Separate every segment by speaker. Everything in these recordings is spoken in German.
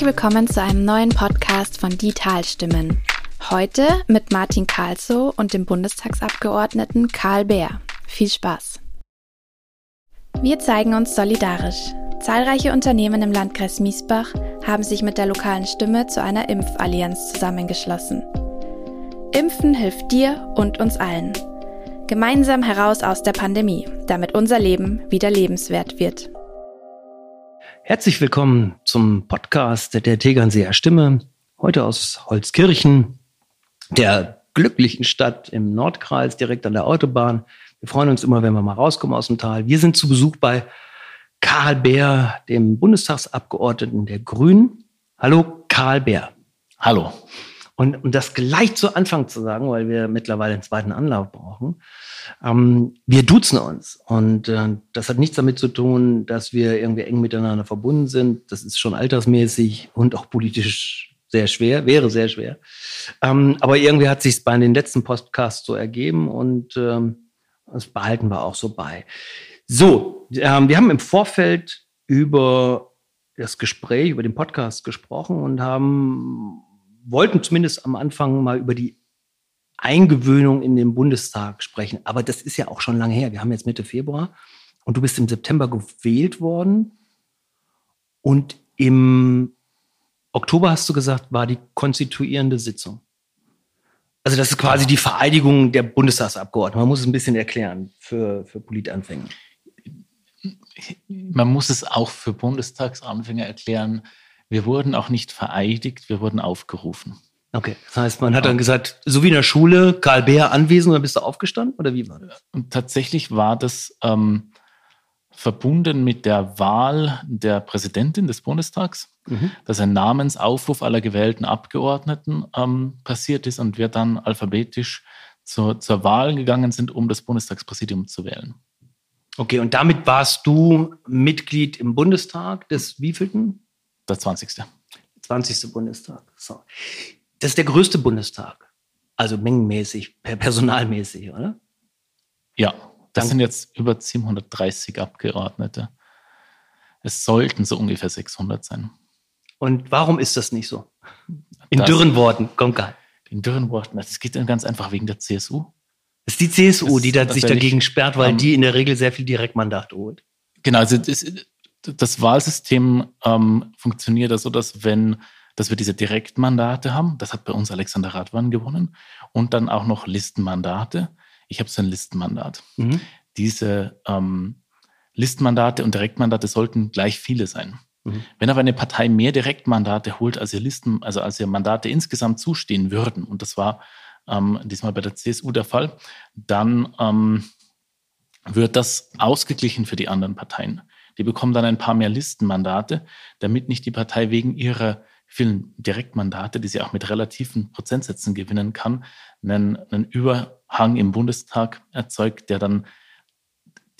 Speaker 1: Herzlich willkommen zu einem neuen Podcast von Die Talstimmen. Heute mit Martin Karlsow und dem Bundestagsabgeordneten Karl Beer. Viel Spaß. Wir zeigen uns solidarisch. Zahlreiche Unternehmen im Landkreis Miesbach haben sich mit der lokalen Stimme zu einer Impfallianz zusammengeschlossen. Impfen hilft dir und uns allen. Gemeinsam heraus aus der Pandemie, damit unser Leben wieder lebenswert wird.
Speaker 2: Herzlich willkommen zum Podcast der Tegernseer Stimme. Heute aus Holzkirchen, der glücklichen Stadt im Nordkreis, direkt an der Autobahn. Wir freuen uns immer, wenn wir mal rauskommen aus dem Tal. Wir sind zu Besuch bei Karl Beer, dem Bundestagsabgeordneten der Grünen. Hallo, Karl Beer.
Speaker 3: Hallo.
Speaker 2: Und um das gleich zu Anfang zu sagen, weil wir mittlerweile einen zweiten Anlauf brauchen, ähm, wir duzen uns. Und äh, das hat nichts damit zu tun, dass wir irgendwie eng miteinander verbunden sind. Das ist schon altersmäßig und auch politisch sehr schwer, wäre sehr schwer. Ähm, aber irgendwie hat sich bei den letzten Podcasts so ergeben und ähm, das behalten wir auch so bei. So, ähm, wir haben im Vorfeld über das Gespräch, über den Podcast gesprochen und haben wollten zumindest am Anfang mal über die Eingewöhnung in den Bundestag sprechen. Aber das ist ja auch schon lange her. Wir haben jetzt Mitte Februar und du bist im September gewählt worden. Und im Oktober hast du gesagt, war die konstituierende Sitzung. Also das ist quasi die Vereidigung der Bundestagsabgeordneten. Man muss es ein bisschen erklären für, für Politanfänger.
Speaker 3: Man muss es auch für Bundestagsanfänger erklären. Wir wurden auch nicht vereidigt, wir wurden aufgerufen.
Speaker 2: Okay, das heißt, man hat dann gesagt, so wie in der Schule, Karl Beer anwesend, dann bist du aufgestanden oder wie war das?
Speaker 3: Und tatsächlich war das ähm, verbunden mit der Wahl der Präsidentin des Bundestags, mhm. dass ein Namensaufruf aller gewählten Abgeordneten ähm, passiert ist und wir dann alphabetisch zur, zur Wahl gegangen sind, um das Bundestagspräsidium zu wählen.
Speaker 2: Okay, und damit warst du Mitglied im Bundestag des wievielten?
Speaker 3: Der 20.
Speaker 2: 20. Bundestag. So. Das ist der größte Bundestag. Also mengenmäßig, personalmäßig, oder?
Speaker 3: Ja, das Dank. sind jetzt über 730 Abgeordnete. Es sollten so ungefähr 600 sein.
Speaker 2: Und warum ist das nicht so? In das, dürren Worten, komm geil.
Speaker 3: In dürren Worten, das geht dann ganz einfach wegen der CSU.
Speaker 2: Das ist die CSU, das, die da sich dagegen sperrt, weil um, die in der Regel sehr viel Direktmandat holt.
Speaker 3: Genau, also das, das Wahlsystem ähm, funktioniert so, dass wenn dass wir diese Direktmandate haben, das hat bei uns Alexander Radwan gewonnen, und dann auch noch Listenmandate. Ich habe so ein Listenmandat. Mhm. Diese ähm, Listenmandate und Direktmandate sollten gleich viele sein. Mhm. Wenn aber eine Partei mehr Direktmandate holt, als ihr Listen, also als ihr Mandate insgesamt zustehen würden, und das war ähm, diesmal bei der CSU der Fall, dann ähm, wird das ausgeglichen für die anderen Parteien. Die bekommen dann ein paar mehr Listenmandate, damit nicht die Partei wegen ihrer vielen Direktmandate, die sie auch mit relativen Prozentsätzen gewinnen kann, einen, einen Überhang im Bundestag erzeugt, der dann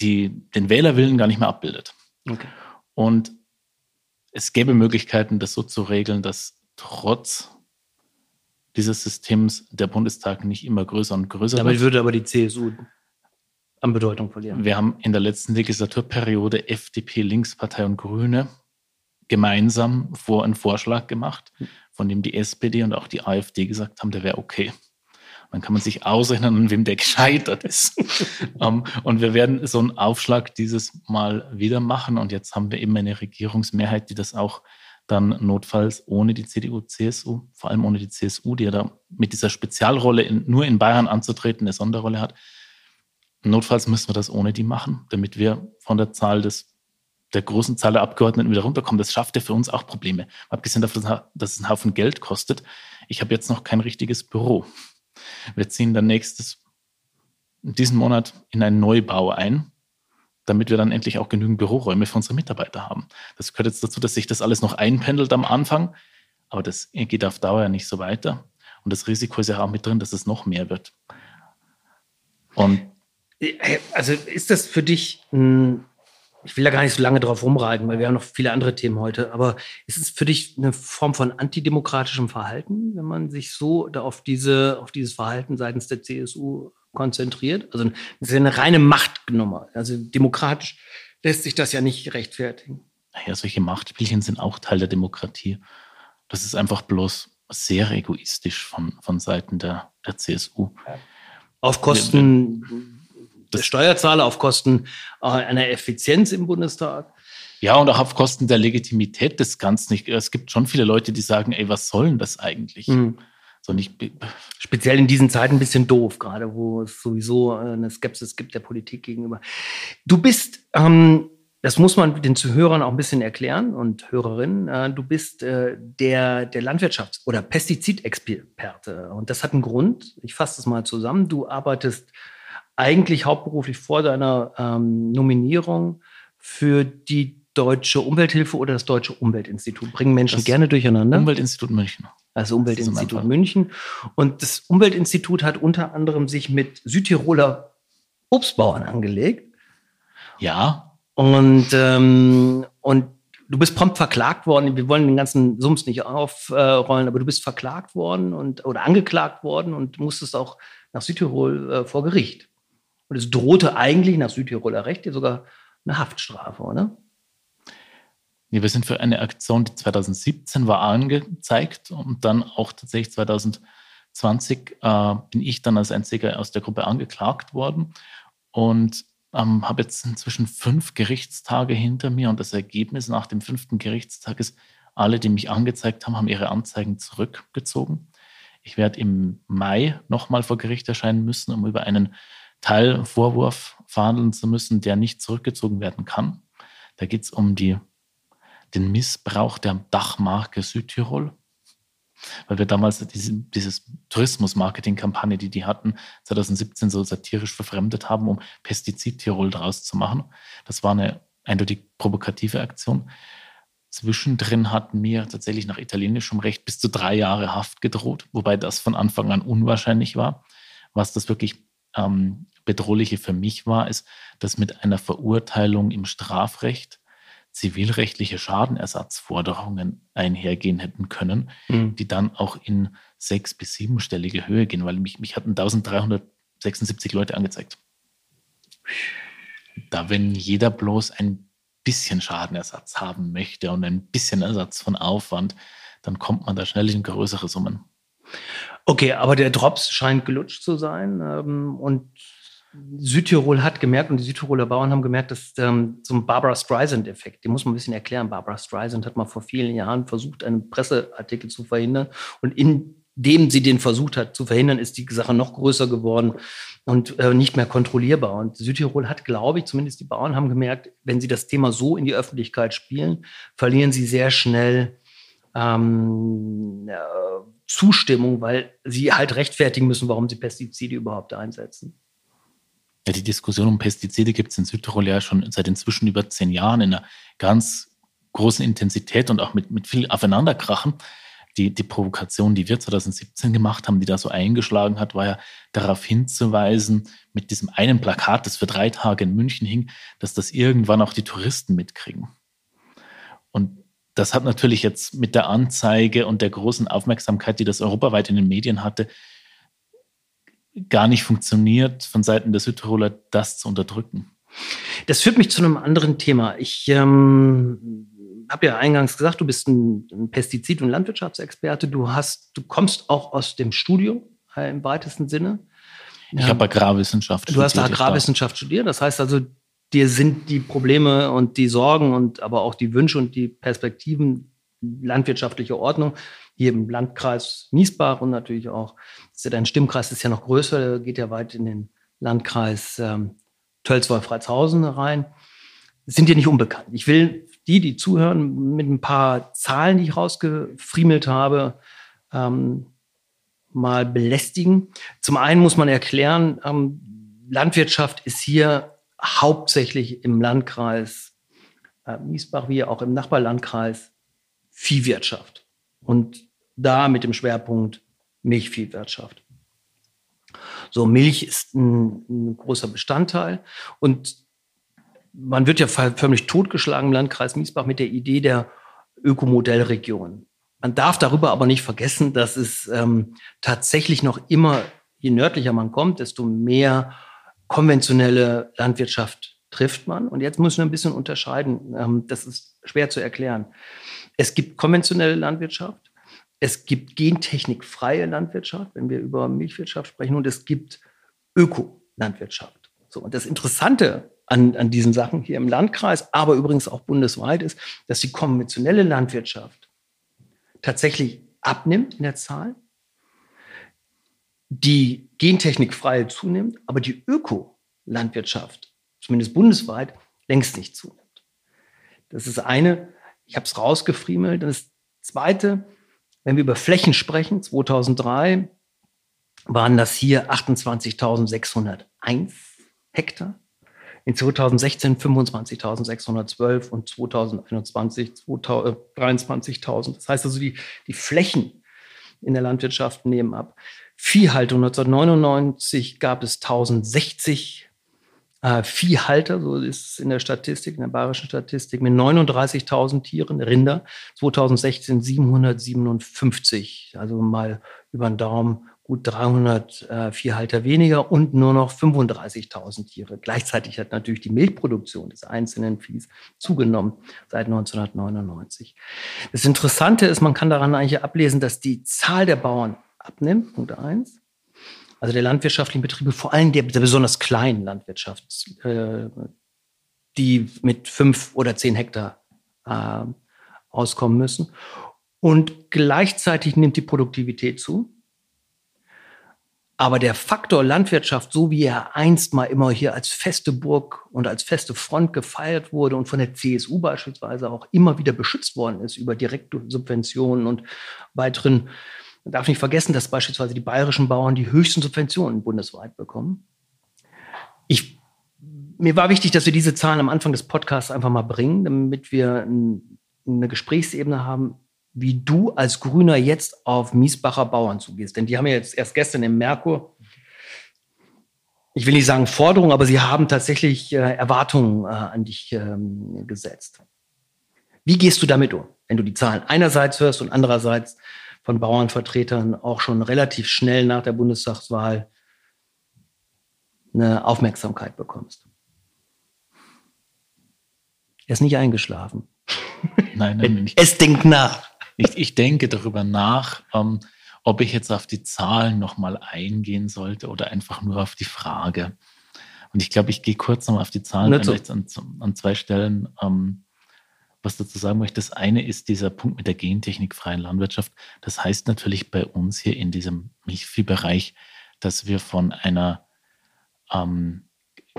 Speaker 3: die, den Wählerwillen gar nicht mehr abbildet. Okay. Und es gäbe Möglichkeiten, das so zu regeln, dass trotz dieses Systems der Bundestag nicht immer größer und größer
Speaker 2: Damit wird. würde aber die CSU an Bedeutung verlieren.
Speaker 3: Wir haben in der letzten Legislaturperiode FDP, Linkspartei und Grüne gemeinsam vor einen Vorschlag gemacht, von dem die SPD und auch die AfD gesagt haben, der wäre okay. Dann kann man sich ausrechnen, an wem der gescheitert ist. um, ähm, und wir werden so einen Aufschlag dieses Mal wieder machen. Und jetzt haben wir eben eine Regierungsmehrheit, die das auch dann notfalls ohne die CDU, CSU, vor allem ohne die CSU, die ja da mit dieser Spezialrolle in, nur in Bayern anzutreten eine Sonderrolle hat, Notfalls müssen wir das ohne die machen, damit wir von der Zahl des, der großen Zahl der Abgeordneten wieder runterkommen. Das schafft ja für uns auch Probleme. Abgesehen davon, dass es einen Haufen Geld kostet. Ich habe jetzt noch kein richtiges Büro. Wir ziehen dann nächstes, in diesem Monat in einen Neubau ein, damit wir dann endlich auch genügend Büroräume für unsere Mitarbeiter haben. Das gehört jetzt dazu, dass sich das alles noch einpendelt am Anfang, aber das geht auf Dauer ja nicht so weiter. Und das Risiko ist ja auch mit drin, dass es noch mehr wird.
Speaker 2: Und also ist das für dich, ein, ich will da gar nicht so lange drauf rumreiten, weil wir haben noch viele andere Themen heute, aber ist es für dich eine Form von antidemokratischem Verhalten, wenn man sich so da auf, diese, auf dieses Verhalten seitens der CSU konzentriert? Also das ist ja eine reine Machtnummer. Also demokratisch lässt sich das ja nicht rechtfertigen.
Speaker 3: Naja, solche Machtspielchen sind auch Teil der Demokratie. Das ist einfach bloß sehr egoistisch von, von Seiten der, der CSU.
Speaker 2: Auf Kosten des Steuerzahler, auf Kosten äh, einer Effizienz im Bundestag.
Speaker 3: Ja, und auch auf Kosten der Legitimität des Ganzen. Es gibt schon viele Leute, die sagen, ey, was soll denn das eigentlich? Mhm.
Speaker 2: So nicht Speziell in diesen Zeiten ein bisschen doof, gerade wo es sowieso eine Skepsis gibt der Politik gegenüber. Du bist ähm, das muss man den Zuhörern auch ein bisschen erklären und Hörerinnen. Äh, du bist äh, der, der Landwirtschafts- oder Pestizidexperte. Und das hat einen Grund. Ich fasse das mal zusammen. Du arbeitest eigentlich hauptberuflich vor deiner ähm, Nominierung für die Deutsche Umwelthilfe oder das Deutsche Umweltinstitut. Bringen Menschen das gerne durcheinander.
Speaker 3: Umweltinstitut München.
Speaker 2: Also Umweltinstitut München. Und das Umweltinstitut hat unter anderem sich mit Südtiroler Obstbauern angelegt.
Speaker 3: Ja,
Speaker 2: und, ähm, und du bist prompt verklagt worden. Wir wollen den ganzen Sums nicht aufrollen, aber du bist verklagt worden und oder angeklagt worden und musstest auch nach Südtirol äh, vor Gericht. Und es drohte eigentlich nach Südtiroler Recht dir sogar eine Haftstrafe, oder?
Speaker 3: Nee, wir sind für eine Aktion, die 2017 war, angezeigt und dann auch tatsächlich 2020 äh, bin ich dann als einziger aus der Gruppe angeklagt worden. Und ähm, habe jetzt inzwischen fünf Gerichtstage hinter mir und das Ergebnis nach dem fünften Gerichtstag ist, alle, die mich angezeigt haben, haben ihre Anzeigen zurückgezogen. Ich werde im Mai nochmal vor Gericht erscheinen müssen, um über einen Teilvorwurf verhandeln zu müssen, der nicht zurückgezogen werden kann. Da geht es um die, den Missbrauch der Dachmarke Südtirol weil wir damals diese, dieses Tourismus-Marketing-Kampagne, die die hatten, 2017 so satirisch verfremdet haben, um Pestizid-Tirol draus zu machen. Das war eine eindeutig provokative Aktion. Zwischendrin hatten mir tatsächlich nach italienischem Recht bis zu drei Jahre Haft gedroht, wobei das von Anfang an unwahrscheinlich war. Was das wirklich ähm, Bedrohliche für mich war, ist, dass mit einer Verurteilung im Strafrecht zivilrechtliche Schadenersatzforderungen einhergehen hätten können, mhm. die dann auch in sechs- bis siebenstellige Höhe gehen, weil mich, mich hatten 1376 Leute angezeigt. Da, wenn jeder bloß ein bisschen Schadenersatz haben möchte und ein bisschen Ersatz von Aufwand, dann kommt man da schnell in größere Summen.
Speaker 2: Okay, aber der Drops scheint gelutscht zu sein. Ähm, und Südtirol hat gemerkt und die Südtiroler Bauern haben gemerkt, dass ähm, so Barbara Streisand-Effekt, den muss man ein bisschen erklären. Barbara Streisand hat mal vor vielen Jahren versucht, einen Presseartikel zu verhindern und indem sie den versucht hat zu verhindern, ist die Sache noch größer geworden und äh, nicht mehr kontrollierbar. Und Südtirol hat, glaube ich, zumindest die Bauern haben gemerkt, wenn sie das Thema so in die Öffentlichkeit spielen, verlieren sie sehr schnell ähm, äh, Zustimmung, weil sie halt rechtfertigen müssen, warum sie Pestizide überhaupt einsetzen.
Speaker 3: Ja, die Diskussion um Pestizide gibt es in Südtirol ja schon seit inzwischen über zehn Jahren in einer ganz großen Intensität und auch mit, mit viel Aufeinanderkrachen. Die, die Provokation, die wir 2017 gemacht haben, die da so eingeschlagen hat, war ja darauf hinzuweisen, mit diesem einen Plakat, das für drei Tage in München hing, dass das irgendwann auch die Touristen mitkriegen. Und das hat natürlich jetzt mit der Anzeige und der großen Aufmerksamkeit, die das europaweit in den Medien hatte, gar nicht funktioniert, von Seiten der Südtiroler das zu unterdrücken.
Speaker 2: Das führt mich zu einem anderen Thema. Ich ähm, habe ja eingangs gesagt, du bist ein, Pestizid- und Landwirtschaftsexperte. Du hast, du kommst auch aus dem Studium äh, im weitesten Sinne.
Speaker 3: Ich habe Agrarwissenschaft
Speaker 2: studiert. Du hast Agrarwissenschaft studiert. Das heißt also, dir sind die Probleme und die Sorgen und aber auch die Wünsche und die Perspektiven landwirtschaftliche Ordnung hier im Landkreis Miesbach und natürlich auch, ist ja dein Stimmkreis ist ja noch größer, geht ja weit in den Landkreis ähm, Tölzwolf-Freitshausen rein, sind dir nicht unbekannt. Ich will die, die zuhören, mit ein paar Zahlen, die ich rausgefriemelt habe, ähm, mal belästigen. Zum einen muss man erklären, ähm, Landwirtschaft ist hier hauptsächlich im Landkreis äh, Miesbach wie auch im Nachbarlandkreis Viehwirtschaft. Und da mit dem Schwerpunkt Milchviehwirtschaft. So, Milch ist ein, ein, großer Bestandteil und man wird ja förmlich totgeschlagen im Landkreis Miesbach mit der Idee der Ökomodellregion. Man darf darüber aber nicht vergessen, dass es ähm, tatsächlich noch immer, je nördlicher man kommt, desto mehr konventionelle Landwirtschaft trifft man. Und jetzt müssen wir ein bisschen unterscheiden. Ähm, das ist schwer zu erklären. Es gibt konventionelle Landwirtschaft, es gibt gentechnikfreie Landwirtschaft, wenn wir über Milchwirtschaft sprechen, und es gibt Ökolandwirtschaft. So, und das Interessante an, an diesen Sachen hier im Landkreis, aber übrigens auch bundesweit ist, dass die konventionelle Landwirtschaft tatsächlich abnimmt in der Zahl, die gentechnikfreie zunimmt, aber die Ökolandwirtschaft, zumindest bundesweit, längst nicht zunimmt. Das ist eine, ich habe es rausgefriemelt. Das zweite, wenn wir über Flächen sprechen, 2003 waren das hier 28.601 Hektar. In 2016 25.612 und 2021 23.000. Das heißt also, die, die Flächen in der Landwirtschaft nehmen ab. Viehhaltung 1999 gab es 1060 äh, Viehhalter, so ist es in der Statistik, in der bayerischen Statistik, mit 39.000 Tieren, Rinder, 2016 757, also mal über den Daumen gut 300 äh, Viehhalter weniger und nur noch 35.000 Tiere. Gleichzeitig hat natürlich die Milchproduktion des einzelnen Viehs zugenommen seit 1999. Das Interessante ist, man kann daran eigentlich ablesen, dass die Zahl der Bauern abnimmt, Punkt eins also der landwirtschaftlichen Betriebe, vor allem der, der besonders kleinen Landwirtschaft, äh, die mit fünf oder zehn Hektar äh, auskommen müssen. Und gleichzeitig nimmt die Produktivität zu. Aber der Faktor Landwirtschaft, so wie er einst mal immer hier als feste Burg und als feste Front gefeiert wurde und von der CSU beispielsweise auch immer wieder beschützt worden ist über Direktsubventionen und weiteren man darf nicht vergessen, dass beispielsweise die bayerischen Bauern die höchsten Subventionen bundesweit bekommen. Ich, mir war wichtig, dass wir diese Zahlen am Anfang des Podcasts einfach mal bringen, damit wir eine Gesprächsebene haben, wie du als Grüner jetzt auf Miesbacher Bauern zugehst. Denn die haben ja jetzt erst gestern im Merkur, ich will nicht sagen Forderungen, aber sie haben tatsächlich äh, Erwartungen äh, an dich ähm, gesetzt. Wie gehst du damit um, wenn du die Zahlen einerseits hörst und andererseits von Bauernvertretern auch schon relativ schnell nach der Bundestagswahl eine Aufmerksamkeit bekommst. Er ist nicht eingeschlafen.
Speaker 3: Nein, nein, nicht.
Speaker 2: Es denkt nach.
Speaker 3: Ich, ich denke darüber nach, ähm, ob ich jetzt auf die Zahlen nochmal eingehen sollte oder einfach nur auf die Frage. Und ich glaube, ich gehe kurz nochmal auf die Zahlen ein, an, an, zwei Stellen. Ähm, was dazu sagen möchte. Das eine ist dieser Punkt mit der gentechnikfreien Landwirtschaft. Das heißt natürlich bei uns hier in diesem Milchviehbereich, dass wir von einer ähm,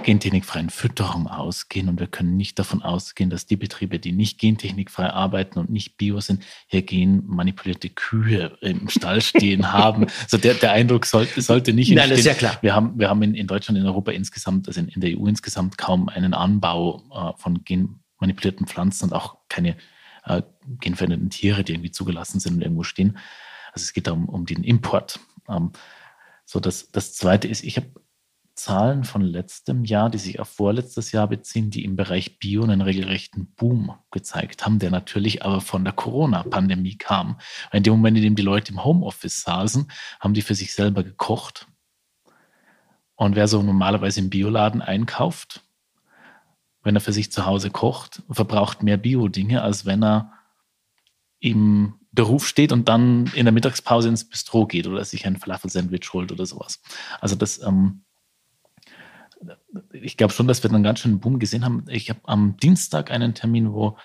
Speaker 3: gentechnikfreien Fütterung ausgehen und wir können nicht davon ausgehen, dass die Betriebe, die nicht gentechnikfrei arbeiten und nicht bio sind, hier genmanipulierte Kühe im Stall stehen haben. Also der, der Eindruck sollte, sollte nicht
Speaker 2: entstehen. Nein, das ist ja klar.
Speaker 3: Wir haben, wir haben in, in Deutschland, in Europa insgesamt, also in, in der EU insgesamt kaum einen Anbau äh, von gen manipulierten Pflanzen und auch keine äh, genveränderten Tiere, die irgendwie zugelassen sind und irgendwo stehen. Also es geht da um, um den Import. Ähm, so, das, das zweite ist, ich habe Zahlen von letztem Jahr, die sich auf vorletztes Jahr beziehen, die im Bereich Bio einen regelrechten Boom gezeigt haben, der natürlich aber von der Corona-Pandemie kam. in dem Moment, in dem die Leute im Homeoffice saßen, haben die für sich selber gekocht. Und wer so normalerweise im Bioladen einkauft, wenn er für sich zu Hause kocht, verbraucht mehr Bio-Dinge, als wenn er im Beruf steht und dann in der Mittagspause ins Bistro geht oder sich ein Falafel-Sandwich holt oder sowas. Also das, ähm, ich glaube schon, dass wir dann ganz schön einen Boom gesehen haben. Ich habe am Dienstag einen Termin, wo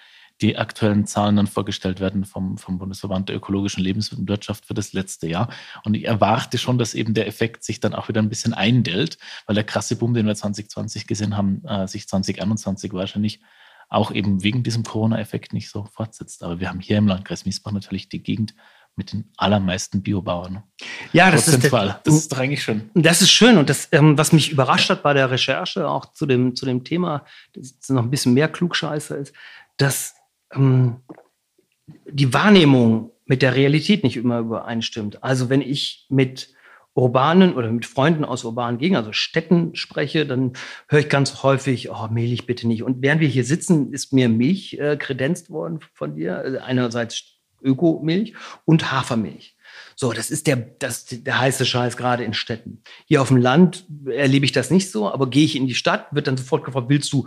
Speaker 3: die aktuellen Zahlen dann vorgestellt werden vom, vom Bundesverband der ökologischen Lebenswirtschaft für das letzte Jahr. Und ich erwarte schon, dass eben der Effekt sich dann auch wieder ein bisschen eindellt, weil der krasse Boom, den wir 2020 gesehen haben, äh, sich 2021 wahrscheinlich auch eben wegen diesem Corona-Effekt nicht so fortsetzt. Aber wir haben hier im Landkreis Miesbach natürlich die Gegend mit den allermeisten Biobauern.
Speaker 2: Ja, das ist,
Speaker 3: der, das ist doch eigentlich schön.
Speaker 2: Das ist schön. Und das, ähm, was mich überrascht hat bei der Recherche, auch zu dem, zu dem Thema, das noch ein bisschen mehr Klugscheiße ist, dass ähm, die Wahrnehmung mit der Realität nicht immer übereinstimmt. Also wenn ich mit urbanen oder mit Freunden aus urbanen Gegenden, also Städten spreche, dann höre ich ganz häufig, oh, Milch bitte nicht. Und während wir hier sitzen, ist mir Milch äh, kredenzt worden von dir. Also einerseits Ökomilch und Hafermilch. So, das ist der, das, der heiße Scheiß gerade in Städten. Hier auf dem Land erlebe ich das nicht so, aber gehe ich in die Stadt, wird dann sofort gefragt, willst du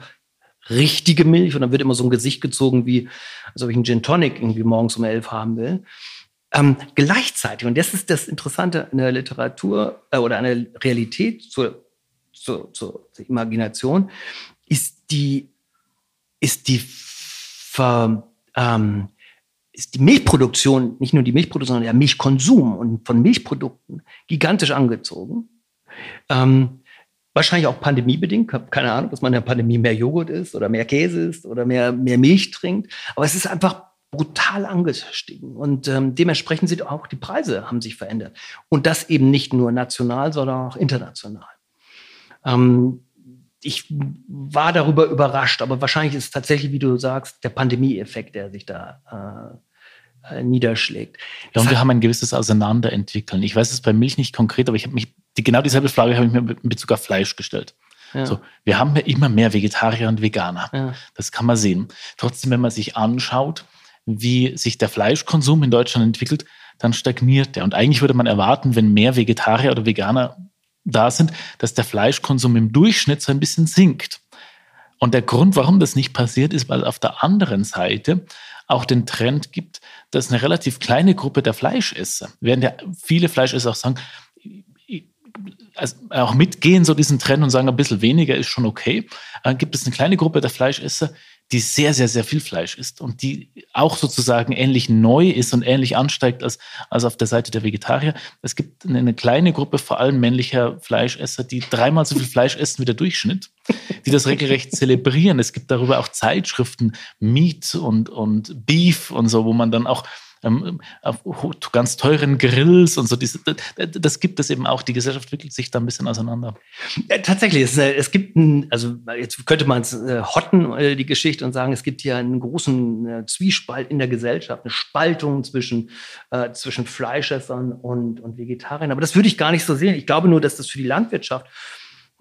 Speaker 2: richtige Milch und dann wird immer so ein Gesicht gezogen, wie als ob ich einen Gin Tonic irgendwie morgens um elf haben will. ähm, gleichzeitig, und das ist das Interessante in der Literatur äh, oder an der Realität zur, zur, zur, zur Imagination, ist die, ist die, Ver, ähm, ist die Milchproduktion, nicht nur die Milchproduktion, sondern der Milchkonsum und von Milchprodukten gigantisch angezogen. Ähm, wahrscheinlich auch pandemiebedingt. habe keine Ahnung, dass man in der Pandemie mehr Joghurt isst oder mehr Käse isst oder mehr, mehr Milch trinkt. Aber es ist einfach brutal angestiegen. Und ähm, dementsprechend sind auch die Preise haben sich verändert. Und das eben nicht nur national, sondern auch international. Ähm, ich war darüber überrascht, aber wahrscheinlich ist es tatsächlich, wie du sagst, der Pandemie-Effekt, der sich da äh, äh niederschlägt.
Speaker 3: Ja, und wir haben ein gewisses Auseinanderentwickeln. Ich weiß es bei Milch nicht konkret, aber ich habe mich die, genau dieselbe Frage habe ich mir in Bezug auf Fleisch gestellt. Ja. So, wir haben ja immer mehr Vegetarier und Veganer. Ja. Das kann man sehen. Trotzdem, wenn man sich anschaut, wie sich der Fleischkonsum in Deutschland entwickelt, dann stagniert der. Und eigentlich würde man erwarten, wenn mehr Vegetarier oder Veganer da sind, dass der Fleischkonsum im Durchschnitt so ein bisschen sinkt. Und der Grund, warum das nicht passiert, ist, weil auf der anderen Seite auch den Trend gibt, dass eine relativ kleine Gruppe der Fleischesser, während ja viele Fleischesser auch sagen, also auch mitgehen, so diesen Trend und sagen, ein bisschen weniger ist schon okay, äh, gibt es eine kleine Gruppe der Fleischesser, die sehr, sehr, sehr viel Fleisch isst und die auch sozusagen ähnlich neu ist und ähnlich ansteigt als, als auf der Seite der Vegetarier. Es gibt eine kleine Gruppe, vor allem männlicher Fleischesser, die dreimal so viel Fleisch essen wie der Durchschnitt, die das regelrecht zelebrieren. Es gibt darüber auch Zeitschriften, Meat und, und Beef und so, wo man dann auch ähm, auf ganz teuren Grills und so. Diese, das gibt es eben auch. Die Gesellschaft entwickelt sich da ein bisschen auseinander.
Speaker 2: Tatsächlich, es, äh, es gibt, ein, also jetzt könnte man es äh, hotten, äh, die Geschichte, und sagen, es gibt hier einen großen äh, Zwiespalt in der Gesellschaft, eine Spaltung zwischen, äh, zwischen Fleischessern und, und Vegetariern. Aber das würde ich gar nicht so sehen. Ich glaube nur, dass das für die Landwirtschaft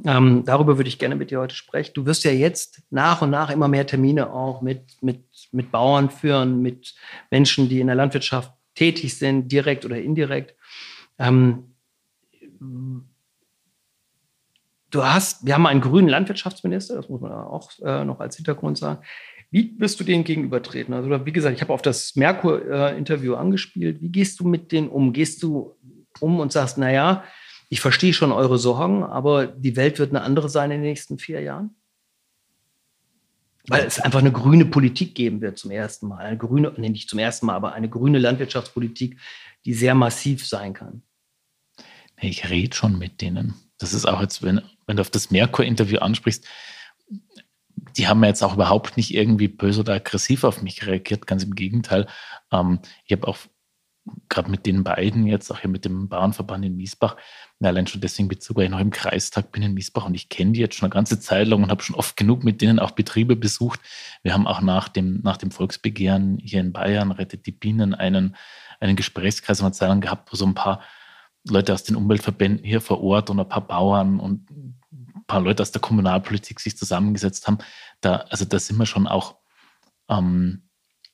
Speaker 2: ähm, darüber würde ich gerne mit dir heute sprechen. Du wirst ja jetzt nach und nach immer mehr Termine auch mit, mit, mit Bauern führen, mit Menschen, die in der Landwirtschaft tätig sind, direkt oder indirekt. Ähm, du hast, wir haben einen grünen Landwirtschaftsminister, das muss man auch äh, noch als Hintergrund sagen. Wie wirst du denen gegenübertreten? Also, wie gesagt, ich habe auf das Merkur-Interview äh, angespielt. Wie gehst du mit denen um? Gehst du um und sagst, naja, ich verstehe schon eure Sorgen, aber die Welt wird eine andere sein in den nächsten vier Jahren? Weil es einfach eine grüne Politik geben wird zum ersten Mal. Eine grüne, nee, nicht zum ersten Mal, aber eine grüne Landwirtschaftspolitik, die sehr massiv sein kann.
Speaker 3: Ich rede schon mit denen. Das ist auch jetzt, wenn, wenn du auf das Merkur-Interview ansprichst, die haben jetzt auch überhaupt nicht irgendwie böse oder aggressiv auf mich reagiert, ganz im Gegenteil. Ähm, ich habe auch gerade mit den beiden jetzt, auch hier mit dem Bauernverband in Miesbach, allein schon deswegen weil ich noch im Kreistag bin in Miesbach und ich kenne die jetzt schon eine ganze Zeit lang und habe schon oft genug mit denen auch Betriebe besucht. Wir haben auch nach dem, nach dem Volksbegehren hier in Bayern, Rettet die Bienen, einen, einen Gesprächskreis mal Zeit gehabt, wo so ein paar Leute aus den Umweltverbänden hier vor Ort und ein paar Bauern und ein paar Leute aus der Kommunalpolitik sich zusammengesetzt haben. Da, also da sind wir schon auch ähm,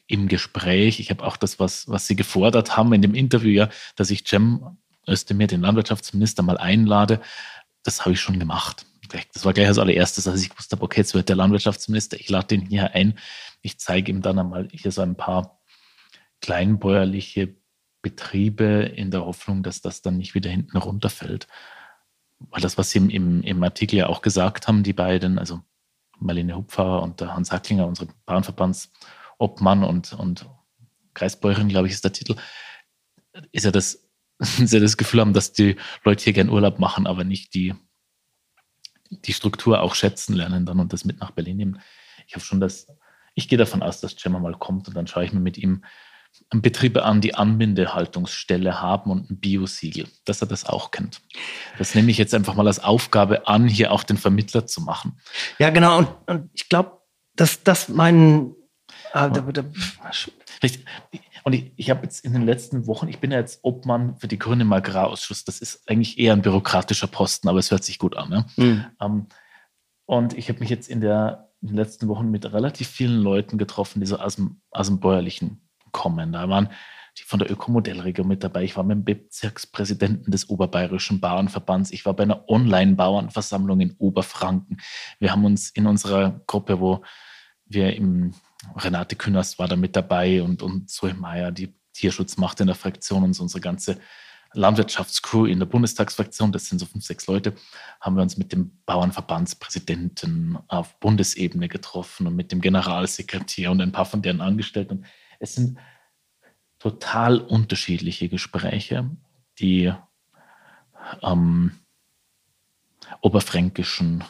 Speaker 3: im Gespräch. Ich habe auch das, was, was Sie gefordert haben in dem Interview, ja, dass ich Cem Özdemir, den Landwirtschaftsminister, mal einlade. Das habe ich schon gemacht. Das war gleich als allererstes, als ich wusste, okay, jetzt wird der Landwirtschaftsminister, ich lade den hier ein. Ich zeige ihm dann einmal hier so ein paar kleinbäuerliche Betriebe in der Hoffnung, dass das dann nicht wieder hinten runterfällt. Weil das, was Sie im, im, im Artikel ja auch gesagt haben, die beiden, also Marlene Hupfer und der Hans Hacklinger, unsere Bauernverbands- Obmann und, und Kreisbäuerin, glaube ich, ist der Titel, ist ja das, sie das Gefühl haben, dass die Leute hier gern Urlaub machen, aber nicht die, die Struktur auch schätzen lernen dann und das mit nach Berlin nehmen. Ich habe schon das, ich gehe davon aus, dass Gemma mal kommt und dann schaue ich mir mit ihm Betriebe an, die Anbindehaltungsstelle haben und ein Biosiegel, dass er das auch kennt. Das nehme ich jetzt einfach mal als Aufgabe an, hier auch den Vermittler zu machen.
Speaker 2: Ja, genau. Und, und ich glaube, dass das mein Ah, da, da,
Speaker 3: und ich, ich habe jetzt in den letzten Wochen, ich bin ja jetzt Obmann für die Grüne im Agrarausschuss. Das ist eigentlich eher ein bürokratischer Posten, aber es hört sich gut an. Ne? Mhm. Um, und ich habe mich jetzt in, der, in den letzten Wochen mit relativ vielen Leuten getroffen, die so aus dem, aus dem Bäuerlichen kommen. Da waren die von der Ökomodellregion mit dabei. Ich war mit dem Bezirkspräsidenten des Oberbayerischen Bauernverbands. Ich war bei einer Online-Bauernversammlung in Oberfranken. Wir haben uns in unserer Gruppe, wo wir im Renate Künast war da mit dabei und, und Zoe Meyer, die Tierschutz macht in der Fraktion und unsere ganze Landwirtschaftscrew in der Bundestagsfraktion, das sind so fünf, sechs Leute, haben wir uns mit dem Bauernverbandspräsidenten auf Bundesebene getroffen und mit dem Generalsekretär und ein paar von deren Angestellten. Es sind total unterschiedliche Gespräche, die ähm, oberfränkischen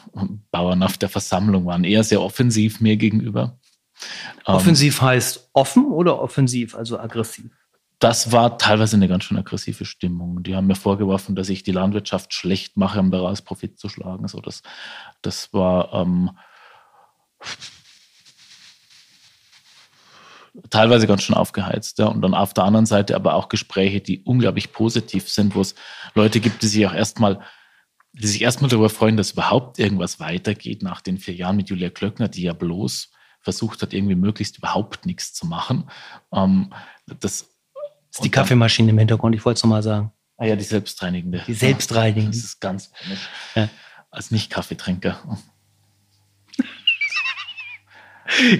Speaker 3: Bauern auf der Versammlung waren eher sehr offensiv mir gegenüber.
Speaker 2: Ähm, offensiv heißt offen oder offensiv, also aggressiv?
Speaker 3: Das war teilweise eine ganz schön aggressive Stimmung. Die haben mir vorgeworfen, dass ich die Landwirtschaft schlecht mache, um daraus Profit zu schlagen. So, das, das war ähm, teilweise ganz schön aufgeheizt. Ja. Und dann auf der anderen Seite aber auch Gespräche, die unglaublich positiv sind, wo es Leute gibt, die sich auch erstmal die sich erstmal darüber freuen, dass überhaupt irgendwas weitergeht nach den vier Jahren mit Julia Klöckner, die ja bloß versucht hat, irgendwie möglichst überhaupt nichts zu machen. Ähm, das, das
Speaker 2: ist die Kaffeemaschine im Hintergrund, ich wollte es nochmal sagen.
Speaker 3: Ah ja, die selbstreinigende.
Speaker 2: Die selbstreinigende.
Speaker 3: Das ist ganz komisch. Ja. Als Nicht-Kaffeetrinker.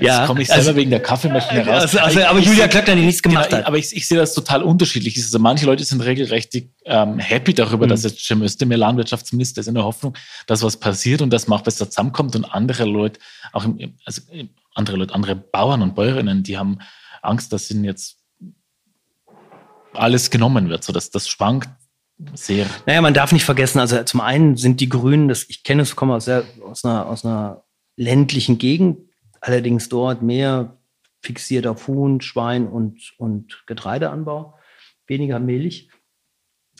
Speaker 3: Ja, Jetzt komme ich selber also, wegen der Kaffeemaschine raus.
Speaker 2: Also, also, aber Julia Klöckner, die nichts gemacht
Speaker 3: genau,
Speaker 2: hat.
Speaker 3: Aber ich, ich, sehe das total unterschiedlich. Also manche Leute sind regelrecht ähm, happy darüber, mhm. dass jetzt Cem Özdemir Landwirtschaftsminister ist, in der Hoffnung, dass was passiert und dass man auch besser zusammenkommt. Und andere Leute, auch im, also andere Leute, andere Bauern und Bäuerinnen, die haben Angst, dass ihnen jetzt alles genommen wird. So dass das schwankt sehr.
Speaker 2: Naja, man darf nicht vergessen, also zum einen sind die Grünen, das, ich kenne es, komme aus, sehr, aus, einer, aus einer ländlichen Gegend, allerdings dort mehr fixiert auf Huhn, Schwein und, und Getreideanbau, weniger Milch.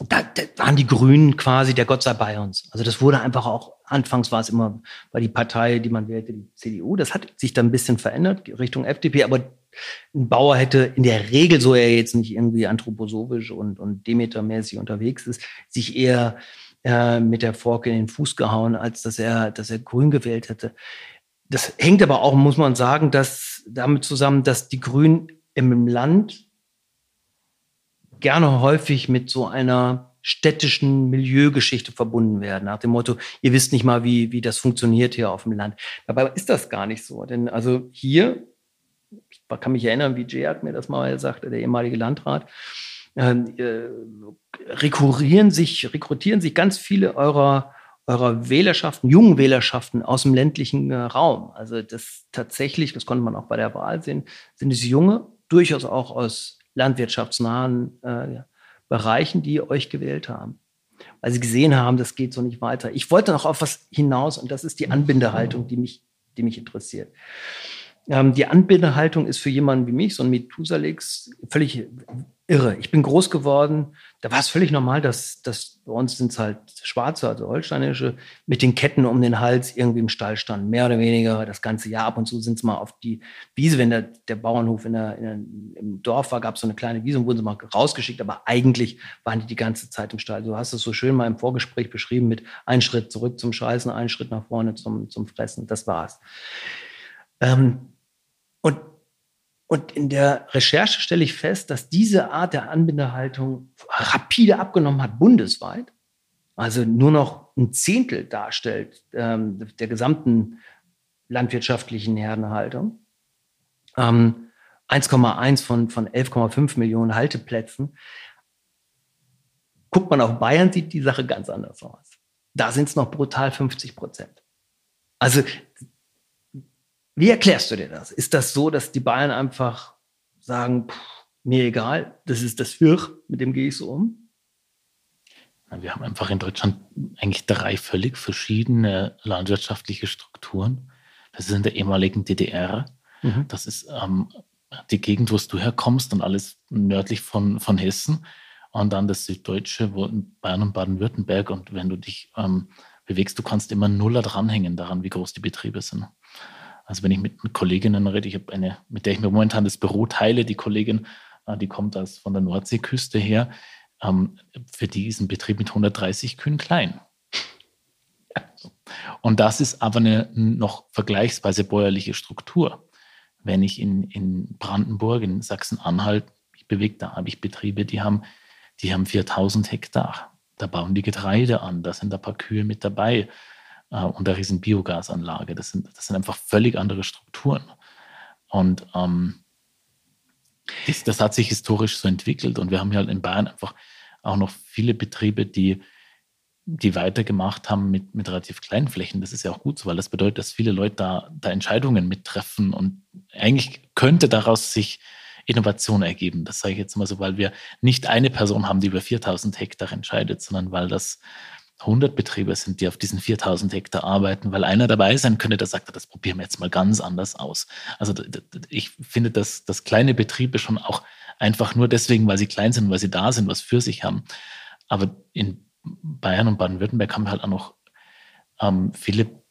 Speaker 2: Da, da, waren die Grünen quasi der Gott sei Bayerns. Also das wurde einfach auch, anfangs war es immer, war die Partei, die man wählte, die CDU. Das hat sich dann ein bisschen verändert Richtung FDP, aber ein Bauer hätte in der Regel, so er jetzt nicht irgendwie anthroposophisch und, und Demeter-mäßig unterwegs ist, sich eher äh, mit der Forke in den Fuß gehauen, als dass er, dass er grün gewählt hätte. Das hängt aber auch, muss man sagen, dass damit zusammen, dass die Grünen im Land gerne häufig mit so einer städtischen Milieugeschichte verbunden werden, nach dem Motto, ihr wisst nicht mal, wie, wie das funktioniert hier auf dem Land. Dabei ist das gar nicht so. Denn also hier, ich kann mich erinnern, wie Jay mir das mal sagte, der ehemalige Landrat, ähm, äh, rekurrieren sich, rekrutieren sich ganz viele eurer eurer Wählerschaften, jungen Wählerschaften aus dem ländlichen äh, Raum. Also das tatsächlich, das konnte man auch bei der Wahl sehen, sind es junge, durchaus auch aus landwirtschaftsnahen äh, Bereichen, die euch gewählt haben. Weil sie gesehen haben, das geht so nicht weiter. Ich wollte noch auf was hinaus und das ist die Anbindehaltung, die mich, die mich interessiert. Ähm, die Anbindehaltung ist für jemanden wie mich, so ein Methusalix, völlig irre. Ich bin groß geworden, da war es völlig normal, dass, dass bei uns sind es halt Schwarze, also Holsteinische, mit den Ketten um den Hals irgendwie im Stall standen. Mehr oder weniger das ganze Jahr. Ab und zu sind es mal auf die Wiese, wenn der, der Bauernhof in der, in der, im Dorf war, gab es so eine kleine Wiese und wurden sie mal rausgeschickt, aber eigentlich waren die die ganze Zeit im Stall. Du hast es so schön mal im Vorgespräch beschrieben mit ein Schritt zurück zum Scheißen, ein Schritt nach vorne zum, zum Fressen. Das war's. Ähm, und und in der Recherche stelle ich fest, dass diese Art der Anbindehaltung rapide abgenommen hat, bundesweit. Also nur noch ein Zehntel darstellt ähm, der gesamten landwirtschaftlichen Herdenhaltung. Ähm, 1,1 von, von 11,5 Millionen Halteplätzen. Guckt man auf Bayern, sieht die Sache ganz anders aus. Da sind es noch brutal 50 Prozent. Also wie erklärst du dir das? Ist das so, dass die Bayern einfach sagen, pff, mir egal, das ist das Hirch, mit dem gehe ich so um?
Speaker 3: Wir haben einfach in Deutschland eigentlich drei völlig verschiedene landwirtschaftliche Strukturen. Das ist in der ehemaligen DDR. Mhm. Das ist ähm, die Gegend, wo du herkommst und alles nördlich von, von Hessen. Und dann das Süddeutsche, wo in Bayern und Baden-Württemberg. Und wenn du dich ähm, bewegst, du kannst immer Nuller dranhängen daran, wie groß die Betriebe sind. Also wenn ich mit, mit Kolleginnen rede, ich habe eine, mit der ich mir momentan das Büro teile, die Kollegin, äh, die kommt aus, von der Nordseeküste her, ähm, für die ist ein Betrieb mit 130 Kühen klein. Und das ist aber eine noch vergleichsweise bäuerliche Struktur. Wenn ich in, in Brandenburg, in Sachsen-Anhalt mich bewege, da habe ich Betriebe, die haben, die haben 4000 Hektar. Da bauen die Getreide an, da sind ein paar Kühe mit dabei und der riesen Biogasanlage. Das sind, das sind einfach völlig andere Strukturen. Und ähm, Das, das hat sich historisch so entwickelt und wir haben ja halt in Bayern einfach auch noch viele Betriebe, die, die weitergemacht haben mit, mit relativ kleinen Flächen. Das ist ja auch gut so, weil das bedeutet, dass viele Leute da, da Entscheidungen mittreffen und eigentlich könnte daraus sich Innovation ergeben. Das sage ich jetzt mal so, weil wir nicht eine Person haben, die über 4000 Hektar entscheidet, sondern weil das 100 Betriebe sind, die auf diesen 4000 Hektar arbeiten, weil einer dabei sein könnte, der sagt, das probieren wir jetzt mal ganz anders aus. Also ich finde, dass, dass kleine Betriebe schon auch einfach nur deswegen, weil sie klein sind, weil sie da sind, was für sich haben. Aber in Bayern und Baden-Württemberg haben wir halt auch noch ähm, viele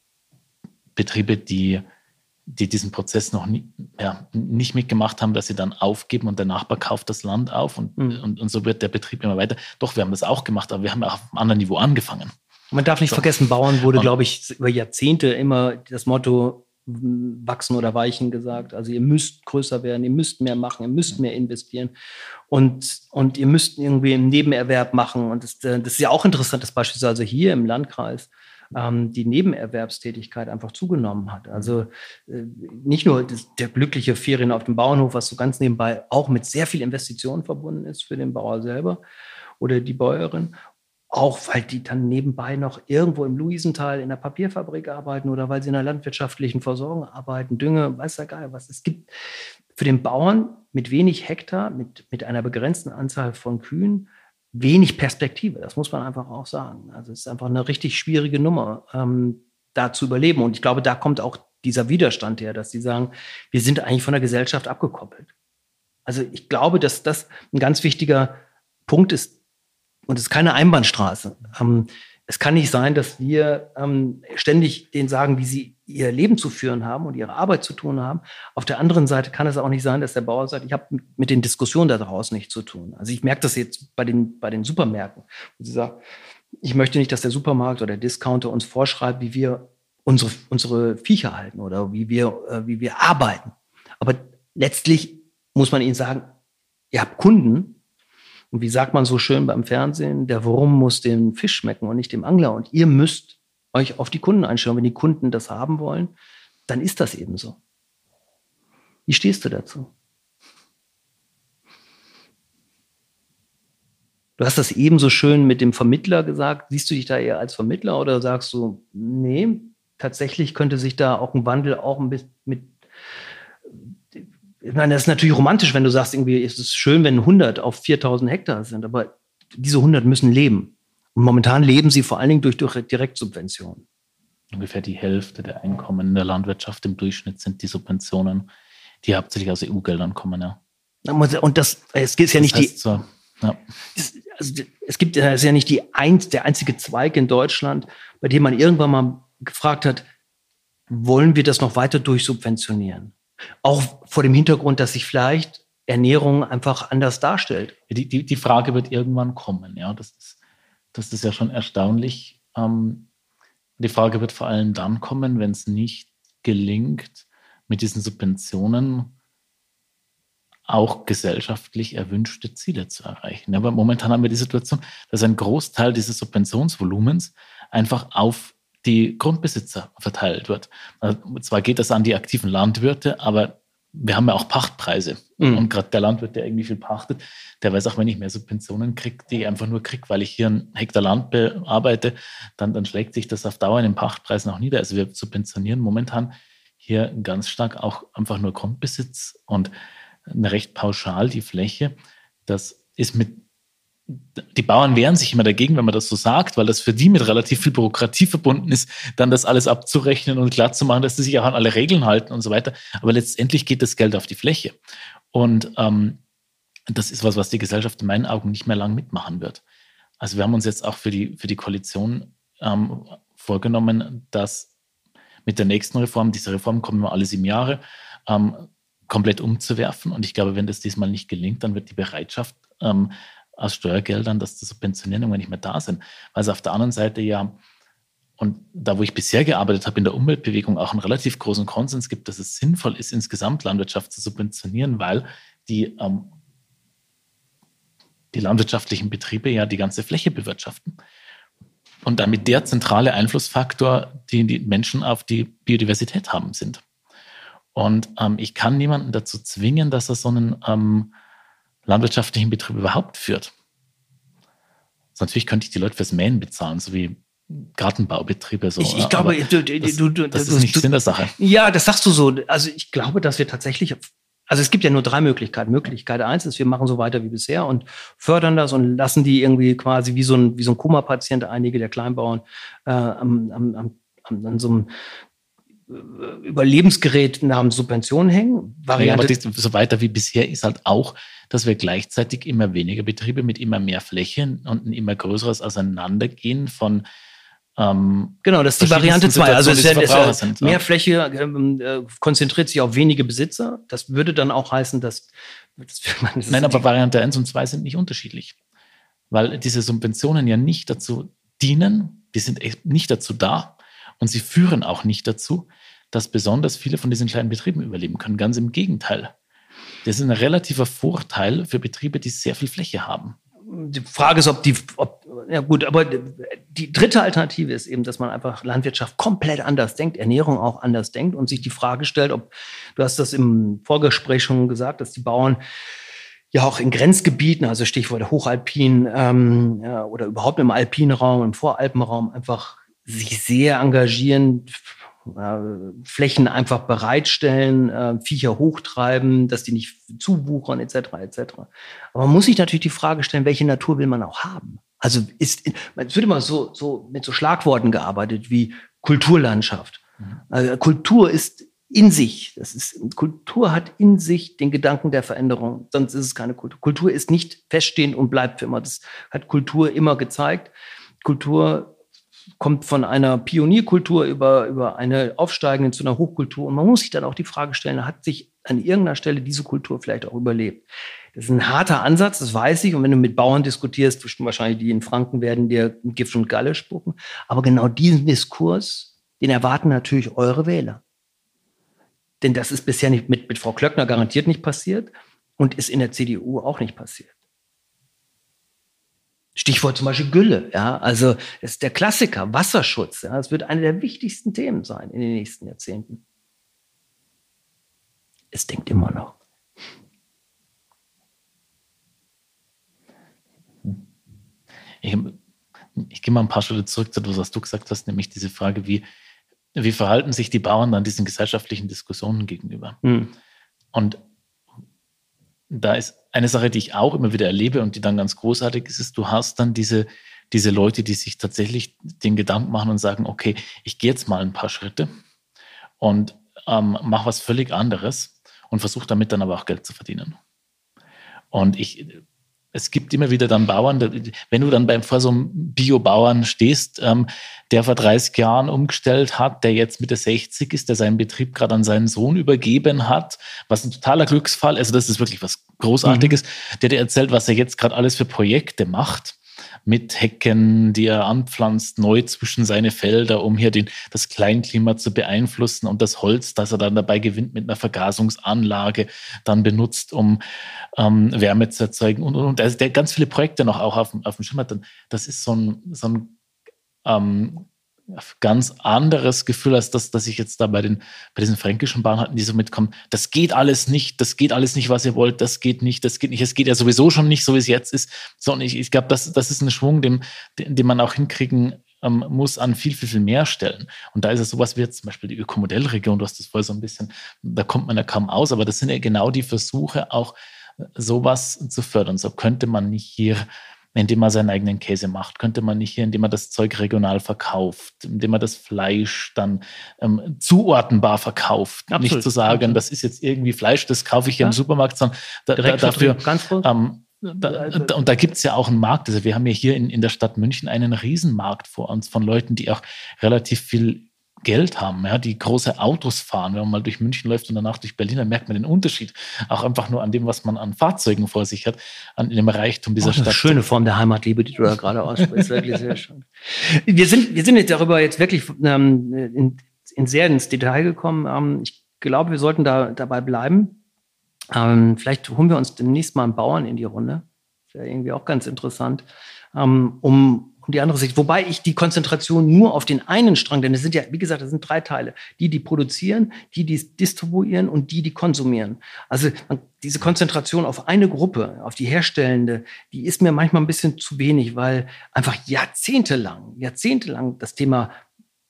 Speaker 3: Betriebe, die die diesen Prozess noch nie, ja, nicht mitgemacht haben, dass sie dann aufgeben und der Nachbar kauft das Land auf und, mhm. und, und so wird der Betrieb immer weiter. Doch, wir haben das auch gemacht, aber wir haben auch auf einem anderen Niveau angefangen.
Speaker 2: Man darf nicht so. vergessen, Bauern wurde, glaube ich, über Jahrzehnte immer das Motto wachsen oder weichen gesagt. Also ihr müsst größer werden, ihr müsst mehr machen, ihr müsst mehr investieren und, und ihr müsst irgendwie einen Nebenerwerb machen. Und das, das ist ja auch interessant, dass beispielsweise hier im Landkreis ähm, die Nebenerwerbstätigkeit einfach zugenommen hat. Also äh, nicht nur das, der glückliche Ferien auf dem Bauernhof, was so ganz nebenbei auch mit sehr viel Investitionen verbunden ist für den Bauer selber oder die Bäuerin, auch weil die dann nebenbei noch irgendwo im Luisental in der Papierfabrik arbeiten oder weil sie in der landwirtschaftlichen Versorgung arbeiten, Dünge, weiß ja geil was. Es gibt für den Bauern mit wenig Hektar, mit, mit einer begrenzten Anzahl von Kühen, wenig Perspektive. Das muss man einfach auch sagen. Also es ist einfach eine richtig schwierige Nummer, ähm, da zu überleben. Und ich glaube, da kommt auch dieser Widerstand her, dass sie sagen, wir sind eigentlich von der Gesellschaft abgekoppelt. Also ich glaube, dass das ein ganz wichtiger Punkt ist und es ist keine Einbahnstraße. Ähm, es kann nicht sein, dass wir ähm, ständig denen sagen, wie sie ihr Leben zu führen haben und ihre Arbeit zu tun haben. Auf der anderen Seite kann es auch nicht sein, dass der Bauer sagt, ich habe mit den Diskussionen daraus nichts zu tun. Also ich merke das jetzt bei den, bei den Supermärkten. Wo sie sagt, ich möchte nicht, dass der Supermarkt oder der Discounter uns vorschreibt, wie wir unsere, unsere Viecher halten oder wie wir, äh, wie wir arbeiten. Aber letztlich muss man ihnen sagen, ihr habt Kunden, und wie sagt man so schön beim Fernsehen, der Wurm muss dem Fisch schmecken und nicht dem Angler. Und ihr müsst euch auf die Kunden einstellen. Wenn die Kunden das haben wollen, dann ist das eben so. Wie stehst du dazu? Du hast das eben so schön mit dem Vermittler gesagt. Siehst du dich da eher als Vermittler oder sagst du, nee, tatsächlich könnte sich da auch ein Wandel auch ein bisschen mit ich meine, das ist natürlich romantisch, wenn du sagst, irgendwie ist es schön, wenn 100 auf 4000 Hektar sind, aber diese 100 müssen leben. Und momentan leben sie vor allen Dingen durch, durch Direktsubventionen.
Speaker 3: Ungefähr die Hälfte der Einkommen in der Landwirtschaft im Durchschnitt sind die Subventionen, die hauptsächlich aus EU-Geldern kommen, ja.
Speaker 2: Und das, es ist ja nicht die. So, ja. Es, also, es gibt es ist ja nicht die ein, der einzige Zweig in Deutschland, bei dem man irgendwann mal gefragt hat, wollen wir das noch weiter durchsubventionieren? Auch vor dem Hintergrund, dass sich vielleicht Ernährung einfach anders darstellt.
Speaker 3: Die, die, die Frage wird irgendwann kommen. Ja, das ist, das ist ja schon erstaunlich. Ähm, die Frage wird vor allem dann kommen, wenn es nicht gelingt, mit diesen Subventionen auch gesellschaftlich erwünschte Ziele zu erreichen. Aber momentan haben wir die Situation, dass ein Großteil dieses Subventionsvolumens einfach auf die Grundbesitzer verteilt wird. Also zwar geht das an die aktiven Landwirte, aber wir haben ja auch Pachtpreise. Mhm. Und gerade der Landwirt, der irgendwie viel pachtet, der weiß auch, wenn ich mehr Subventionen kriege, die ich einfach nur kriege, weil ich hier ein Hektar Land bearbeite, dann, dann schlägt sich das auf Dauer in den Pachtpreisen auch nieder. Also wir subventionieren momentan hier ganz stark auch einfach nur Grundbesitz und recht pauschal die Fläche. Das ist mit die Bauern wehren sich immer dagegen, wenn man das so sagt, weil das für die mit relativ viel Bürokratie verbunden ist, dann das alles abzurechnen und klar zu machen, dass sie sich auch an alle Regeln halten und so weiter. Aber letztendlich geht das Geld auf die Fläche. Und ähm, das ist was, was die Gesellschaft in meinen Augen nicht mehr lang mitmachen wird. Also wir haben uns jetzt auch für die, für die Koalition ähm, vorgenommen, dass mit der nächsten Reform, diese Reform kommen immer alle sieben Jahre, ähm, komplett umzuwerfen. Und ich glaube, wenn das diesmal nicht gelingt, dann wird die Bereitschaft, ähm, aus Steuergeldern, dass die Subventionierungen nicht mehr da sind. Weil es auf der anderen Seite ja, und da wo ich bisher gearbeitet habe, in der Umweltbewegung auch einen relativ großen Konsens gibt, dass es sinnvoll ist, insgesamt Landwirtschaft zu subventionieren, weil die, ähm, die landwirtschaftlichen Betriebe ja die ganze Fläche bewirtschaften. Und damit der zentrale Einflussfaktor, den die Menschen auf die Biodiversität haben, sind. Und ähm, ich kann niemanden dazu zwingen, dass er so einen ähm, landwirtschaftlichen Betrieb überhaupt führt. Also natürlich könnte ich die Leute fürs Mähen bezahlen, so wie Gartenbaubetriebe. So,
Speaker 2: ich, ich glaube, du, du,
Speaker 3: das,
Speaker 2: du, du,
Speaker 3: das ist nicht Sinn der Sache.
Speaker 2: Ja, das sagst du so. Also ich glaube, dass wir tatsächlich also es gibt ja nur drei Möglichkeiten. Möglichkeit eins ist, wir machen so weiter wie bisher und fördern das und lassen die irgendwie quasi wie so ein, wie so ein Koma-Patient, einige der Kleinbauern, äh, am, am, am, an so einem äh, Überlebensgerät namens Subventionen hängen.
Speaker 3: Variante ja, aber so weiter wie bisher ist halt auch, dass wir gleichzeitig immer weniger Betriebe mit immer mehr Flächen und ein immer größeres Auseinandergehen von
Speaker 2: ähm, genau, das ist die Variante 2. Also es es sind, mehr. Fläche ähm, äh, konzentriert sich auf wenige Besitzer. Das würde dann auch heißen, dass.
Speaker 3: dass das Nein, aber Variante 1 und 2 sind nicht unterschiedlich. Weil diese Subventionen ja nicht dazu dienen, die sind nicht dazu da und sie führen auch nicht dazu, dass besonders viele von diesen kleinen Betrieben überleben können. Ganz im Gegenteil. Das ist ein relativer Vorteil für Betriebe, die sehr viel Fläche haben.
Speaker 2: Die Frage ist, ob die, ob, ja gut, aber die dritte Alternative ist eben, dass man einfach Landwirtschaft komplett anders denkt, Ernährung auch anders denkt und sich die Frage stellt, ob, du hast das im Vorgespräch schon gesagt, dass die Bauern ja auch in Grenzgebieten, also Stichwort Hochalpin ähm, ja, oder überhaupt im alpinen Raum, im Voralpenraum einfach sich sehr engagieren, Flächen einfach bereitstellen, äh, Viecher hochtreiben, dass die nicht zuwuchern, etc. etc. Aber man muss sich natürlich die Frage stellen, welche Natur will man auch haben? Also ist, es wird immer so, so mit so Schlagworten gearbeitet wie Kulturlandschaft. Mhm. Also Kultur ist in sich. Das ist, Kultur hat in sich den Gedanken der Veränderung, sonst ist es keine Kultur. Kultur ist nicht feststehend und bleibt für immer. Das hat Kultur immer gezeigt. Kultur kommt von einer Pionierkultur über, über eine aufsteigende zu einer Hochkultur. Und man muss sich dann auch die Frage stellen, hat sich an irgendeiner Stelle diese Kultur vielleicht auch überlebt? Das ist ein harter Ansatz, das weiß ich. Und wenn du mit Bauern diskutierst, wahrscheinlich die in Franken werden dir Gift und Galle spucken. Aber genau diesen Diskurs, den erwarten natürlich eure Wähler. Denn das ist bisher nicht mit, mit Frau Klöckner garantiert nicht passiert und ist in der CDU auch nicht passiert. Stichwort zum Beispiel Gülle, ja. Also, das ist der Klassiker, Wasserschutz, ja. Das wird eine der wichtigsten Themen sein in den nächsten Jahrzehnten. Es denkt immer noch.
Speaker 3: Ich, ich gehe mal ein paar Schritte zurück zu etwas, was du gesagt hast, nämlich diese Frage, wie, wie verhalten sich die Bauern dann diesen gesellschaftlichen Diskussionen gegenüber? Mhm. Und da ist eine Sache, die ich auch immer wieder erlebe und die dann ganz großartig ist, ist, du hast dann diese, diese Leute, die sich tatsächlich den Gedanken machen und sagen, okay, ich gehe jetzt mal ein paar Schritte und ähm, mache was völlig anderes und versuche damit dann aber auch Geld zu verdienen. Und ich es gibt immer wieder dann Bauern, wenn du dann beim, vor so einem Biobauern stehst, ähm, der vor 30 Jahren umgestellt hat, der jetzt Mitte 60 ist, der seinen Betrieb gerade an seinen Sohn übergeben hat, was ein totaler Glücksfall, also das ist wirklich was Großartiges, mhm. der dir erzählt, was er jetzt gerade alles für Projekte macht mit Hecken, die er anpflanzt, neu zwischen seine Felder, um hier den, das Kleinklima zu beeinflussen und das Holz, das er dann dabei gewinnt, mit einer Vergasungsanlage dann benutzt, um ähm, Wärme zu erzeugen und, und, und. Also der ganz viele Projekte noch auch auf, auf dem Schirm hat. Das ist so ein, so ein ähm, ganz anderes Gefühl, als das, dass ich jetzt da bei, den, bei diesen fränkischen Bahnen hatten, die so mitkommen. Das geht alles nicht, das geht alles nicht, was ihr wollt, das geht nicht, das geht nicht, es geht ja sowieso schon nicht, so wie es jetzt ist. So, und ich, ich glaube, das, das ist ein Schwung, den, den man auch hinkriegen ähm, muss an viel, viel, viel mehr Stellen. Und da ist es sowas wie jetzt zum Beispiel die Ökomodellregion, du hast das vorher so ein bisschen, da kommt man ja kaum aus, aber das sind ja genau die Versuche, auch sowas zu fördern. So könnte man nicht hier indem man seinen eigenen Käse macht? Könnte man nicht hier, indem man das Zeug regional verkauft, indem man das Fleisch dann ähm, zuordnenbar verkauft? Absolut. Nicht zu sagen, Absolut. das ist jetzt irgendwie Fleisch, das kaufe ich hier ja. im Supermarkt, sondern da, da, dafür. Ganz kurz. Ähm, da, und da gibt es ja auch einen Markt. Also wir haben ja hier in, in der Stadt München einen Riesenmarkt vor uns von Leuten, die auch relativ viel Geld haben, ja, die große Autos fahren. Wenn man mal durch München läuft und danach durch Berlin, dann merkt man den Unterschied. Auch einfach nur an dem, was man an Fahrzeugen vor sich hat, an dem Reichtum dieser oh, Stadt. Eine
Speaker 2: schöne Form der Heimatliebe, die du da gerade aussprichst. wirklich sehr schön. Wir sind, wir sind jetzt darüber jetzt wirklich ähm, in, in sehr ins Detail gekommen. Ähm, ich glaube, wir sollten da dabei bleiben. Ähm, vielleicht holen wir uns demnächst mal einen Bauern in die Runde. Das wäre irgendwie auch ganz interessant, ähm, um um die andere Sicht. Wobei ich die Konzentration nur auf den einen Strang, denn es sind ja, wie gesagt, das sind drei Teile. Die, die produzieren, die, die distribuieren und die, die konsumieren. Also diese Konzentration auf eine Gruppe, auf die herstellende, die ist mir manchmal ein bisschen zu wenig, weil einfach jahrzehntelang, jahrzehntelang das Thema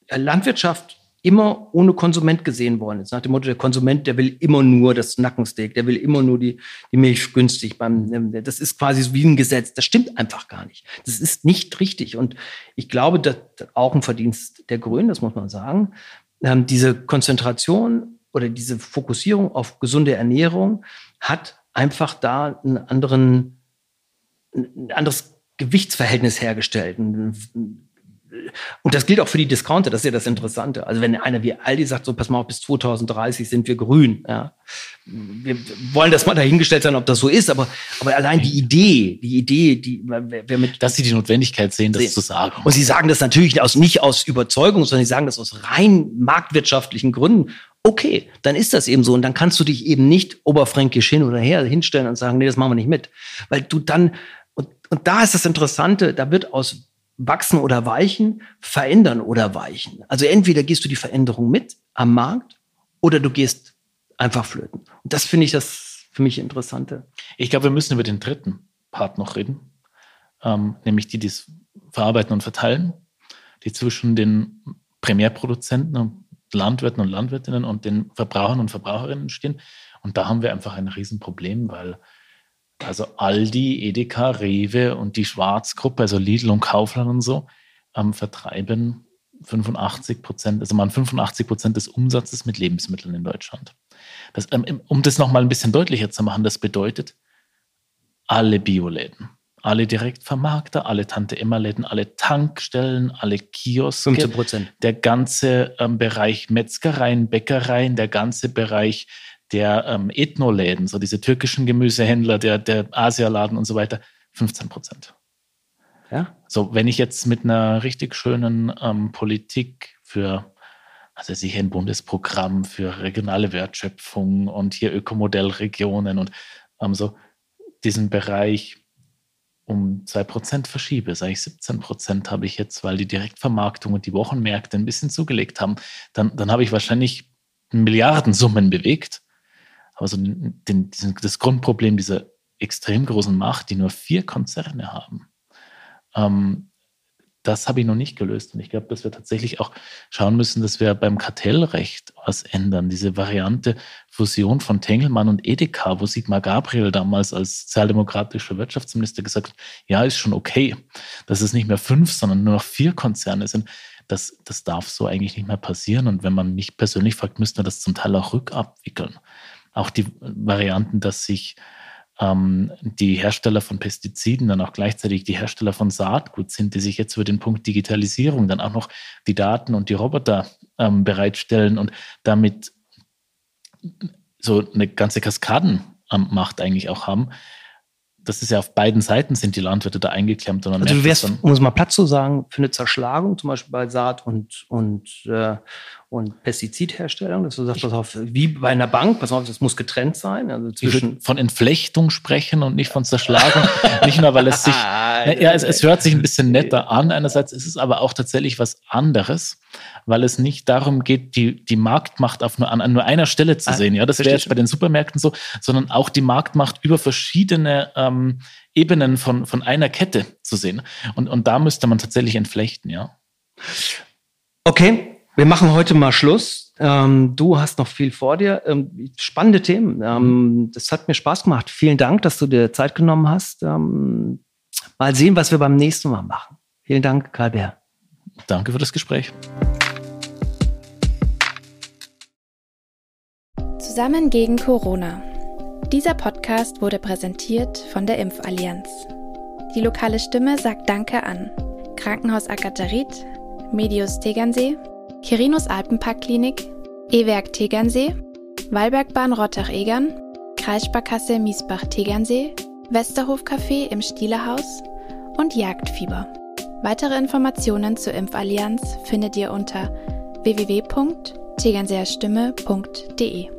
Speaker 2: äh, Landwirtschaft immer ohne Konsument gesehen worden ist. Nach dem Motto, der Konsument, der will immer nur das Nackensteak, der will immer nur die, die Milch günstig. Beim, ähm, das ist quasi so wie ein Gesetz. Das stimmt einfach gar nicht. Das ist nicht richtig. Und ich glaube, das auch ein Verdienst der Grünen, das muss man sagen. Ähm, diese Konzentration oder diese Fokussierung auf gesunde Ernährung hat einfach da einen anderen, ein anderes Gewichtsverhältnis hergestellt. Ein, und das gilt auch für die Discounter, das ist ja das Interessante. Also wenn einer wie Aldi sagt, so pass mal auf, bis 2030 sind wir grün, ja. Wir wollen das mal dahingestellt sein, ob das so ist, aber, aber allein die Idee, die Idee, die, wer, mit.
Speaker 3: Dass sie die Notwendigkeit sehen, das sehen. zu sagen.
Speaker 2: Und sie sagen das natürlich aus, nicht aus Überzeugung, sondern sie sagen das aus rein marktwirtschaftlichen Gründen. Okay, dann ist das eben so. Und dann kannst du dich eben nicht oberfränkisch hin oder her hinstellen und sagen, nee, das machen wir nicht mit. Weil du dann, und, und da ist das Interessante, da wird aus wachsen oder weichen, verändern oder weichen. Also entweder gehst du die Veränderung mit am Markt oder du gehst einfach flöten. Und das finde ich das für mich Interessante.
Speaker 3: Ich glaube, wir müssen über den dritten Part noch reden, ähm, nämlich die, die es verarbeiten und verteilen, die zwischen den Primärproduzenten und Landwirten und Landwirtinnen und den Verbrauchern und Verbraucherinnen stehen. Und da haben wir einfach ein Riesenproblem, weil also Aldi, Edeka, Rewe und die Schwarzgruppe, also Lidl und Kaufland und so, ähm, vertreiben 85 Prozent, also man 85 Prozent des Umsatzes mit Lebensmitteln in Deutschland. Das, ähm, um das nochmal ein bisschen deutlicher zu machen, das bedeutet alle Bioläden, alle Direktvermarkter, alle Tante-Emma-Läden, alle Tankstellen, alle Kioske,
Speaker 2: 15 Prozent.
Speaker 3: der ganze ähm, Bereich Metzgereien, Bäckereien, der ganze Bereich der ähm, Ethnoläden, so diese türkischen Gemüsehändler, der, der Asialaden und so weiter, 15 Prozent. Ja? So, wenn ich jetzt mit einer richtig schönen ähm, Politik für, also sicher ein Bundesprogramm für regionale Wertschöpfung und hier Ökomodellregionen und ähm, so diesen Bereich um 2% verschiebe, sage ich 17% habe ich jetzt, weil die Direktvermarktung und die Wochenmärkte ein bisschen zugelegt haben, dann, dann habe ich wahrscheinlich Milliardensummen bewegt aber so den, den, das Grundproblem dieser extrem großen Macht, die nur vier Konzerne haben, ähm, das habe ich noch nicht gelöst. Und ich glaube, dass wir tatsächlich auch schauen müssen, dass wir beim Kartellrecht was ändern. Diese Variante Fusion von Tengelmann und Edeka, wo Sigmar Gabriel damals als sozialdemokratischer Wirtschaftsminister gesagt hat, ja, ist schon okay, dass es nicht mehr fünf, sondern nur noch vier Konzerne sind. Das, das darf so eigentlich nicht mehr passieren. Und wenn man mich persönlich fragt, müsste man das zum Teil auch rückabwickeln auch die Varianten, dass sich ähm, die Hersteller von Pestiziden dann auch gleichzeitig die Hersteller von Saatgut sind, die sich jetzt über den Punkt Digitalisierung dann auch noch die Daten und die Roboter ähm, bereitstellen und damit so eine ganze Kaskadenmacht eigentlich auch haben das ist ja auf beiden Seiten sind die Landwirte da eingeklemmt.
Speaker 2: Und also du wärst, um es mal platt zu sagen, für eine Zerschlagung, zum Beispiel bei Saat und, und, äh, und Pestizidherstellung, dass du sagst, pass auf, wie bei einer Bank, pass auf, das muss getrennt sein. Also
Speaker 3: zwischen von Entflechtung sprechen und nicht von Zerschlagung. nicht nur, weil es sich, ja, es, es hört sich ein bisschen netter an. Einerseits ist es aber auch tatsächlich was anderes weil es nicht darum geht, die, die Marktmacht auf nur, an, nur einer Stelle zu ah, sehen. Ja, das wäre jetzt bei den Supermärkten so, sondern auch die Marktmacht über verschiedene ähm, Ebenen von, von einer Kette zu sehen. Und, und da müsste man tatsächlich entflechten, ja.
Speaker 2: Okay, wir machen heute mal Schluss. Ähm, du hast noch viel vor dir. Ähm, spannende Themen. Ähm, das hat mir Spaß gemacht. Vielen Dank, dass du dir Zeit genommen hast. Ähm, mal sehen, was wir beim nächsten Mal machen. Vielen Dank, Karl Bär.
Speaker 3: Danke für das Gespräch.
Speaker 1: Zusammen gegen Corona. Dieser Podcast wurde präsentiert von der Impfallianz. Die lokale Stimme sagt Danke an Krankenhaus Akatarit, Medius Tegernsee, Kirinus Alpenparkklinik, E-Werk Tegernsee, Wallbergbahn Rottach-Egern, Kreissparkasse Miesbach-Tegernsee, Westerhof Café im Stielerhaus und Jagdfieber. Weitere Informationen zur Impfallianz findet ihr unter www.tegernseerstimme.de.